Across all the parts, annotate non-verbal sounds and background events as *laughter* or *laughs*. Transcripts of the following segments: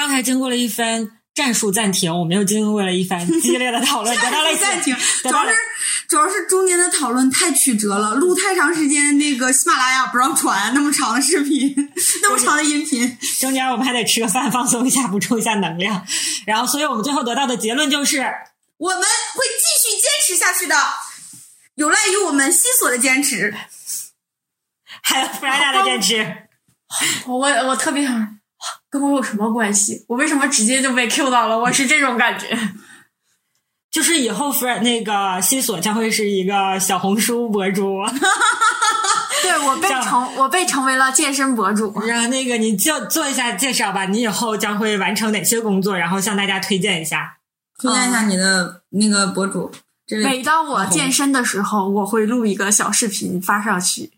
刚才经过了一番战术暂停，我们又经过了一番激烈的讨论，*laughs* 得到了一些暂停，主要是主要是中间的讨论太曲折了，录太长时间，那个喜马拉雅不让传那么长的视频，*laughs* 那么长的音频。中间我们还得吃个饭放松一下，补充一下能量。然后，所以我们最后得到的结论就是，我们会继续坚持下去的，有赖于我们西索的坚持。还有弗拉达的坚持。我我特别想，跟我有什么关系？我为什么直接就被 Q 到了？我是这种感觉。*laughs* 就是以后弗尔那个西索将会是一个小红书博主，*laughs* 对我被成我被成为了健身博主。然后那个你就做一下介绍吧，你以后将会完成哪些工作，然后向大家推荐一下。推荐一下你的那个博主，每当我健身的时候，我会录一个小视频发上去。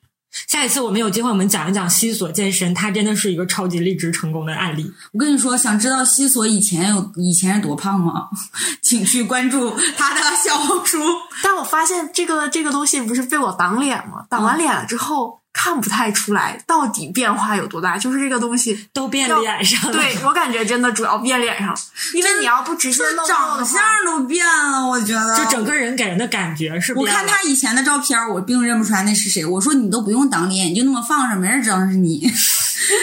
下一次我们有机会，我们讲一讲西索健身，他真的是一个超级励志成功的案例。我跟你说，想知道西索以前有以前是多胖吗？*laughs* 请去关注他的小红书。但我发现这个这个东西不是被我挡脸吗？挡完脸了之后，看不太出来到底变化有多大。就是这个东西，都变脸上了，对我感觉真的主要变脸上，因为你要不直接就是露长相都变了，我觉得。就整个人给人的感觉是我。看他以前的照片，我并认不出来那是谁。我说你都不用挡脸，你就那么放着，没人知道是你。*laughs*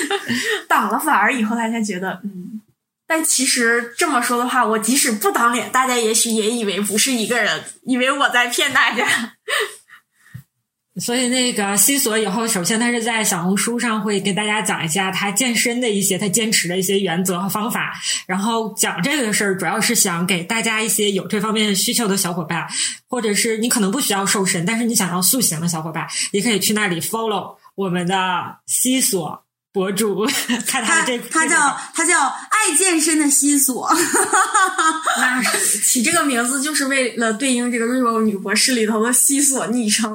*laughs* 挡了，反而以后大家觉得嗯。但其实这么说的话，我即使不挡脸，大家也许也以为不是一个人，以为我在骗大家。所以那个西索以后，首先他是在小红书上会给大家讲一下他健身的一些他坚持的一些原则和方法。然后讲这个事儿，主要是想给大家一些有这方面需求的小伙伴，或者是你可能不需要瘦身，但是你想要塑形的小伙伴，也可以去那里 follow 我们的西索博主，*laughs* 看他这他叫他叫爱健身的西索。*laughs* 那是 *laughs* 起这个名字就是为了对应这个《瑞欧女博士》里头的西索昵称。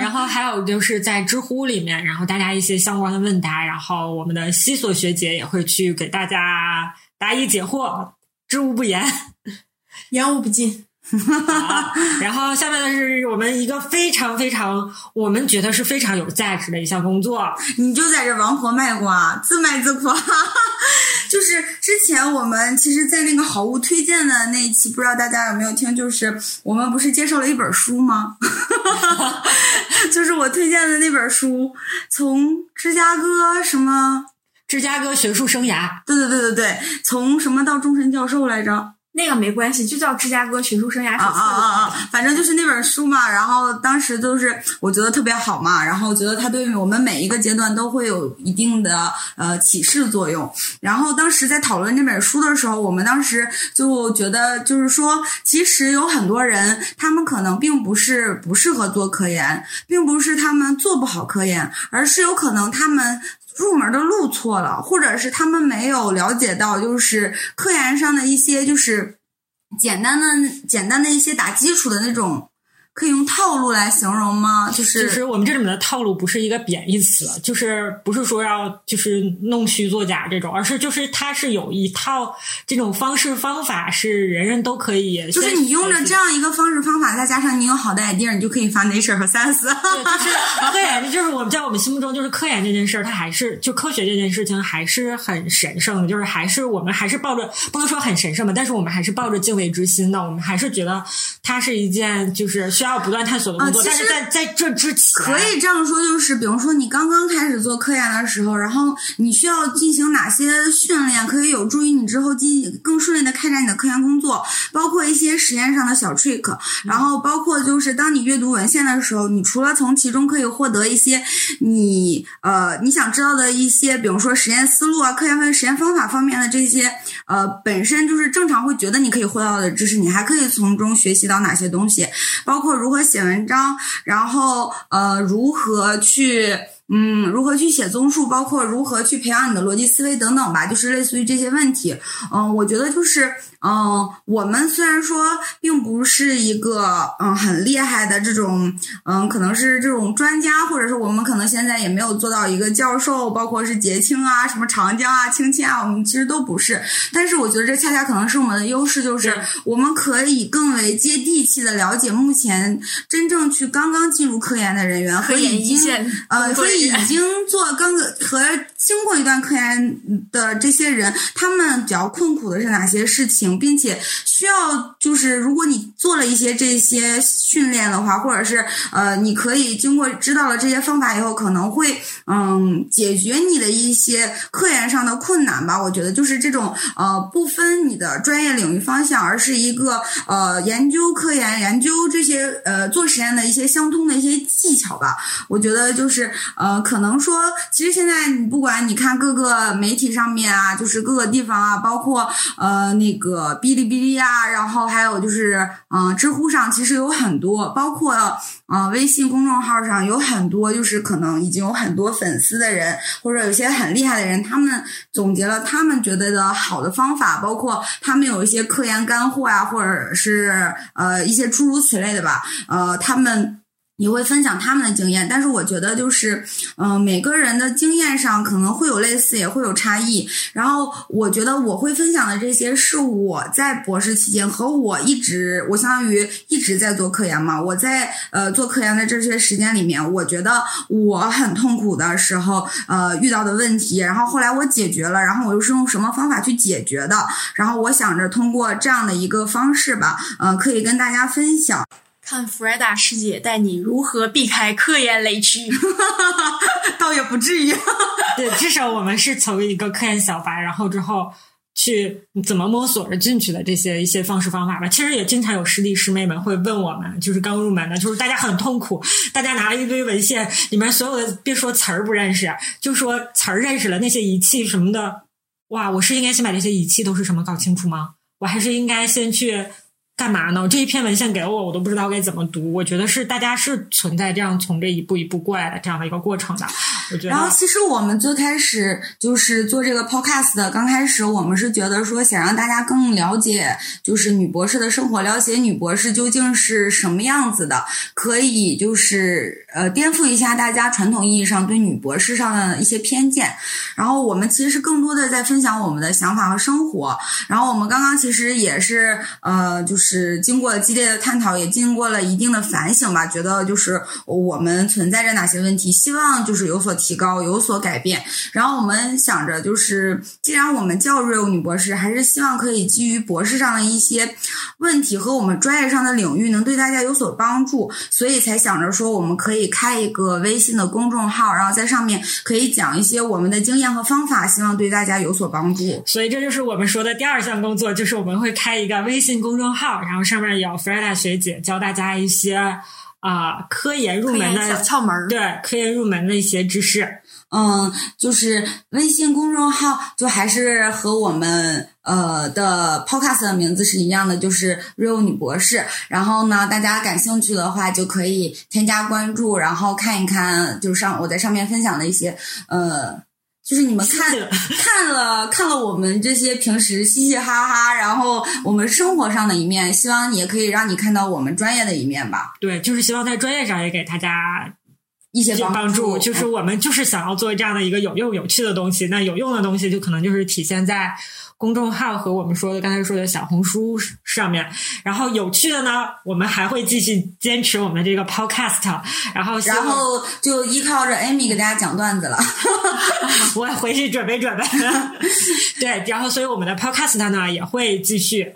然后还有就是在知乎里面，然后大家一些相关的问答，然后我们的西索学姐也会去给大家答疑解惑，知无不言。言无不尽。好 *laughs* 然后下面的是我们一个非常非常我们觉得是非常有价值的一项工作，你就在这王婆卖瓜，自卖自夸。*laughs* 就是之前我们其实，在那个好物推荐的那一期，不知道大家有没有听？就是我们不是介绍了一本书吗？*laughs* 就是我推荐的那本书，从芝加哥什么？芝加哥学术生涯。对对对对对，从什么到终身教授来着？那个没关系，就叫芝加哥学术生涯手册。啊啊啊啊！反正就是那本书嘛，然后当时就是我觉得特别好嘛，然后觉得它对我们每一个阶段都会有一定的呃启示作用。然后当时在讨论这本书的时候，我们当时就觉得就是说，其实有很多人他们可能并不是不适合做科研，并不是他们做不好科研，而是有可能他们。入门的路错了，或者是他们没有了解到，就是科研上的一些就是简单的、简单的一些打基础的那种，可以用套路来形容吗？就是就是我们这里面的套路不是一个贬义词，就是不是说要就是弄虚作假这种，而是就是它是有一套这种方式方法是人人都可以，就是你用着这样一个方式方法，再加上你有好的 idea，你就可以发 Nature 和 Science。对，就是 *laughs* 科研，就是我们在我们心目中，就是科研这件事儿，它还是就科学这件事情还是很神圣的，就是还是我们还是抱着不能说很神圣吧，但是我们还是抱着敬畏之心的，我们还是觉得它是一件就是需要不断探索的工作。但是在在这之前，可以这样说，就是比如说你刚刚开始做科研的时候，然后你需要进行哪些训练，可以有助于你之后进更顺利的开展你的科研工作，包括一些实验上的小 trick，然后包括就是当你阅读文献的时候，你除了从其中可以获得一些你呃你想知道的一些，比如说实验思路啊、科研方实验方法方面的这些呃本身就是正常会觉得你可以获到的知识，你还可以从中学习到哪些东西，包括如何写文章，然后呃如何去。嗯，如何去写综述，包括如何去培养你的逻辑思维等等吧，就是类似于这些问题。嗯，我觉得就是，嗯，我们虽然说并不是一个嗯很厉害的这种，嗯，可能是这种专家，或者是我们可能现在也没有做到一个教授，包括是杰青啊、什么长江啊、青青啊，我们其实都不是。但是我觉得这恰恰可能是我们的优势，就是我们可以更为接地气的了解目前真正去刚刚进入科研的人员和研已经呃，工作人和已经做刚和经过一段科研的这些人，他们比较困苦的是哪些事情，并且需要就是如果你做了一些这些训练的话，或者是呃，你可以经过知道了这些方法以后，可能会嗯解决你的一些科研上的困难吧。我觉得就是这种呃不分你的专业领域方向，而是一个呃研究科研、研究这些呃做实验的一些相通的一些技巧吧。我觉得就是呃，呃可能说，其实现在你不管你看各个媒体上面啊，就是各个地方啊，包括呃那个哔哩哔哩啊，然后还有就是嗯知乎上，其实有很多，包括呃微信公众号上有很多，就是可能已经有很多粉丝的人，或者有些很厉害的人，他们总结了他们觉得的好的方法，包括他们有一些科研干货啊，或者是呃一些诸如此类的吧，呃他们。你会分享他们的经验，但是我觉得就是，嗯，每个人的经验上可能会有类似，也会有差异。然后我觉得我会分享的这些是我在博士期间和我一直，我相当于一直在做科研嘛。我在呃做科研的这些时间里面，我觉得我很痛苦的时候，呃遇到的问题，然后后来我解决了，然后我又是用什么方法去解决的？然后我想着通过这样的一个方式吧，呃，可以跟大家分享。看弗莱达师姐带你如何避开科研雷区，*laughs* 倒也不至于。*laughs* 对，至少我们是从一个科研小白，然后之后去怎么摸索着进去的这些一些方式方法吧。其实也经常有师弟师妹们会问我们，就是刚入门的，就是大家很痛苦，大家拿了一堆文献，里面所有的别说词儿不认识，就说词儿认识了，那些仪器什么的，哇，我是应该先把这些仪器都是什么搞清楚吗？我还是应该先去。干嘛呢？这一篇文献给我，我都不知道该怎么读。我觉得是大家是存在这样从这一步一步过来的这样的一个过程的。我觉得。然后，其实我们最开始就是做这个 podcast 的，刚开始我们是觉得说想让大家更了解，就是女博士的生活，了解女博士究竟是什么样子的，可以就是呃颠覆一下大家传统意义上对女博士上的一些偏见。然后我们其实更多的在分享我们的想法和生活。然后我们刚刚其实也是呃就是。是经过激烈的探讨，也经过了一定的反省吧。觉得就是我们存在着哪些问题，希望就是有所提高，有所改变。然后我们想着，就是既然我们叫 real 女博士，还是希望可以基于博士上的一些问题和我们专业上的领域，能对大家有所帮助，所以才想着说，我们可以开一个微信的公众号，然后在上面可以讲一些我们的经验和方法，希望对大家有所帮助。所以这就是我们说的第二项工作，就是我们会开一个微信公众号。然后上面有弗莱达学姐教大家一些啊科研入门的小窍门，对科研入门的一些知识。嗯，就是微信公众号，就还是和我们呃的 Podcast 的名字是一样的，就是 Real 女博士。然后呢，大家感兴趣的话，就可以添加关注，然后看一看，就是上我在上面分享的一些呃。就是你们看看了看了我们这些平时嘻嘻哈哈，然后我们生活上的一面，希望也可以让你看到我们专业的一面吧。对，就是希望在专业上也给大家一些帮助。就是我们就是想要做这样的一个有用有趣的东西。那有用的东西就可能就是体现在。公众号和我们说的刚才说的小红书上面，然后有趣的呢，我们还会继续坚持我们的这个 podcast，然后然后就依靠着 Amy 给大家讲段子了，*laughs* 我回去准备准备，*laughs* 对，然后所以我们的 podcast 呢也会继续。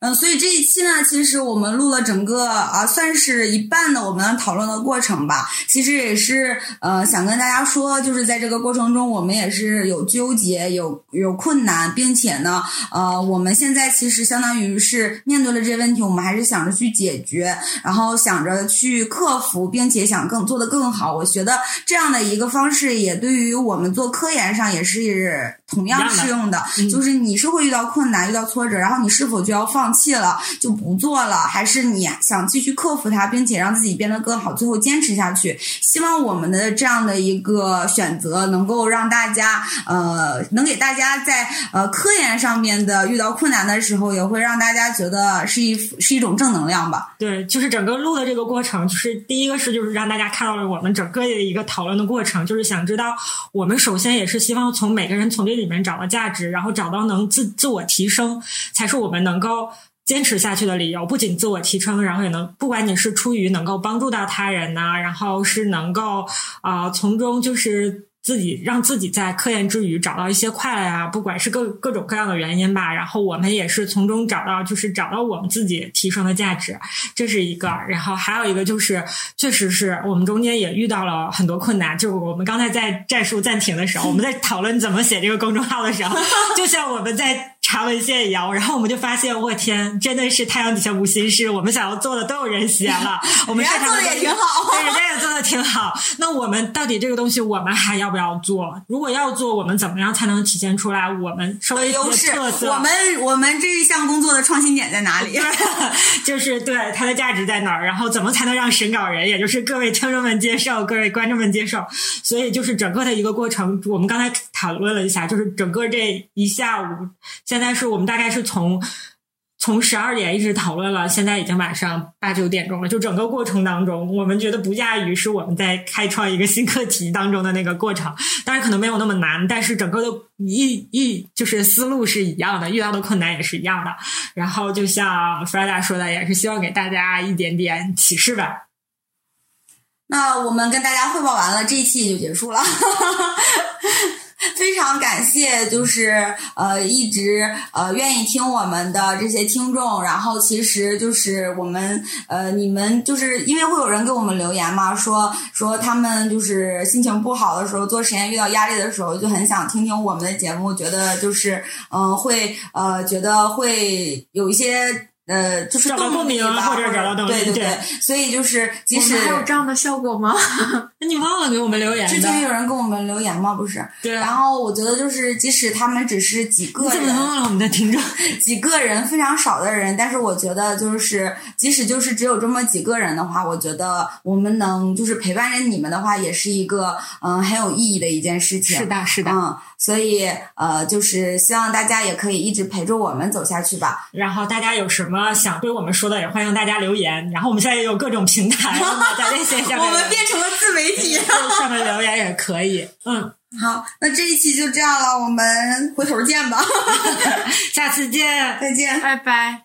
嗯，所以这一期呢，其实我们录了整个啊，算是一半的我们讨论的过程吧。其实也是呃，想跟大家说，就是在这个过程中，我们也是有纠结、有有困难，并且呢，呃，我们现在其实相当于是面对了这些问题，我们还是想着去解决，然后想着去克服，并且想更做得更好。我觉得这样的一个方式，也对于我们做科研上也是同样适用的。就是你是会遇到困难、遇到挫折，然后你是否就要放。放弃了就不做了，还是你想继续克服它，并且让自己变得更好，最后坚持下去？希望我们的这样的一个选择，能够让大家呃，能给大家在呃科研上面的遇到困难的时候，也会让大家觉得是一是一种正能量吧。对，就是整个录的这个过程，就是第一个是就是让大家看到了我们整个的一个讨论的过程，就是想知道我们首先也是希望从每个人从这里面找到价值，然后找到能自自我提升，才是我们能够。坚持下去的理由，不仅自我提升，然后也能不管你是出于能够帮助到他人呐、然后是能够啊、呃从中就是。自己让自己在科研之余找到一些快乐呀、不管是各各种各样的原因吧，然后我们也是从中找到，就是找到我们自己提升的价值，这是一个。然后还有一个就是，确实是我们中间也遇到了很多困难。就是我们刚才在战术暂停的时候，我们在讨论怎么写这个公众号的时候，就像我们在查文献一样，然后我们就发现，我天，真的是太阳底下无心事，我们想要做的都有人写了，*laughs* 我们人家做的也挺好 *laughs* 对，人家也做的挺好。那我们到底这个东西，我们还要不要做？如果要做，我们怎么样才能体现出来我们稍微优势？我们我们这一项工作的创新点在哪里？*laughs* 就是对它的价值在哪儿，然后怎么才能让审稿人，也就是各位听众们接受，各位观众们接受。所以就是整个的一个过程，我们刚才讨论了一下，就是整个这一下午，现在但是我们大概是从。从十二点一直讨论了，现在已经晚上八九点钟了。就整个过程当中，我们觉得不亚于是我们在开创一个新课题当中的那个过程。当然可能没有那么难，但是整个的一一就是思路是一样的，遇到的困难也是一样的。然后就像 Freda 说的，也是希望给大家一点点启示吧。那我们跟大家汇报完了，这一期也就结束了。*laughs* 非常感谢，就是呃一直呃愿意听我们的这些听众，然后其实就是我们呃你们就是因为会有人给我们留言嘛，说说他们就是心情不好的时候做实验遇到压力的时候，就很想听听我们的节目，觉得就是嗯、会呃觉得会有一些。呃，就是找到共鸣吧或者找到动力对对对所以就是即使还有这样的效果吗？*laughs* 那你忘了给我们留言之前有？人跟我们留言吗？不是，对然啊，后我觉得就是，即使他们只是几个你怎么能，忘了我们的听众？*laughs* 几个人非常少的人，但是我觉得就是，即使就是只有这么几个人的话，我觉得我们能就是陪伴着你们的话，也是一个嗯很有意义的一件事情。是的，是的。嗯，所以呃，就是希望大家也可以一直陪着我们走下去吧。然后大家有什么想对我们说的，也欢迎大家留言。然后我们现在也有各种平台，大家在线下面 *laughs* 我们变成了自媒体。在上面留言也可以。嗯，好，那这一期就这样了，我们回头见吧，*laughs* 下次见。再见。拜拜。